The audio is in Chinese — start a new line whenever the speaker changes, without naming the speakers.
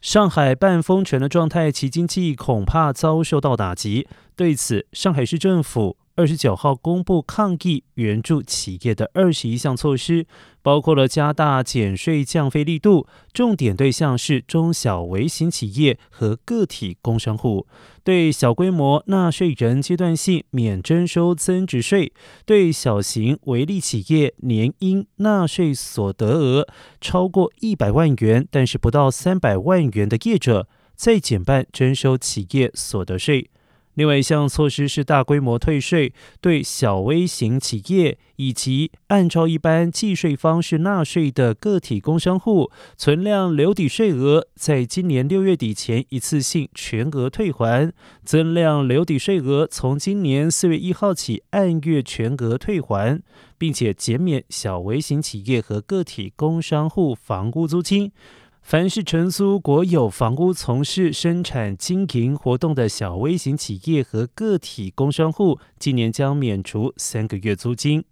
上海半封城的状态，其经济恐怕遭受到打击。对此，上海市政府。二十九号公布抗疫援助企业的二十一项措施，包括了加大减税降费力度，重点对象是中小微型企业和个体工商户；对小规模纳税人阶段性免征收增值税；对小型微利企业年应纳税所得额超过一百万元，但是不到三百万元的业者，再减半征收企业所得税。另外一项措施是大规模退税，对小微型企业以及按照一般计税方式纳税的个体工商户，存量留抵税额在今年六月底前一次性全额退还；增量留抵税额从今年四月一号起按月全额退还，并且减免小微型企业和个体工商户房屋租金。凡是承租国有房屋、从事生产经营活动的小微型企业和个体工商户，今年将免除三个月租金。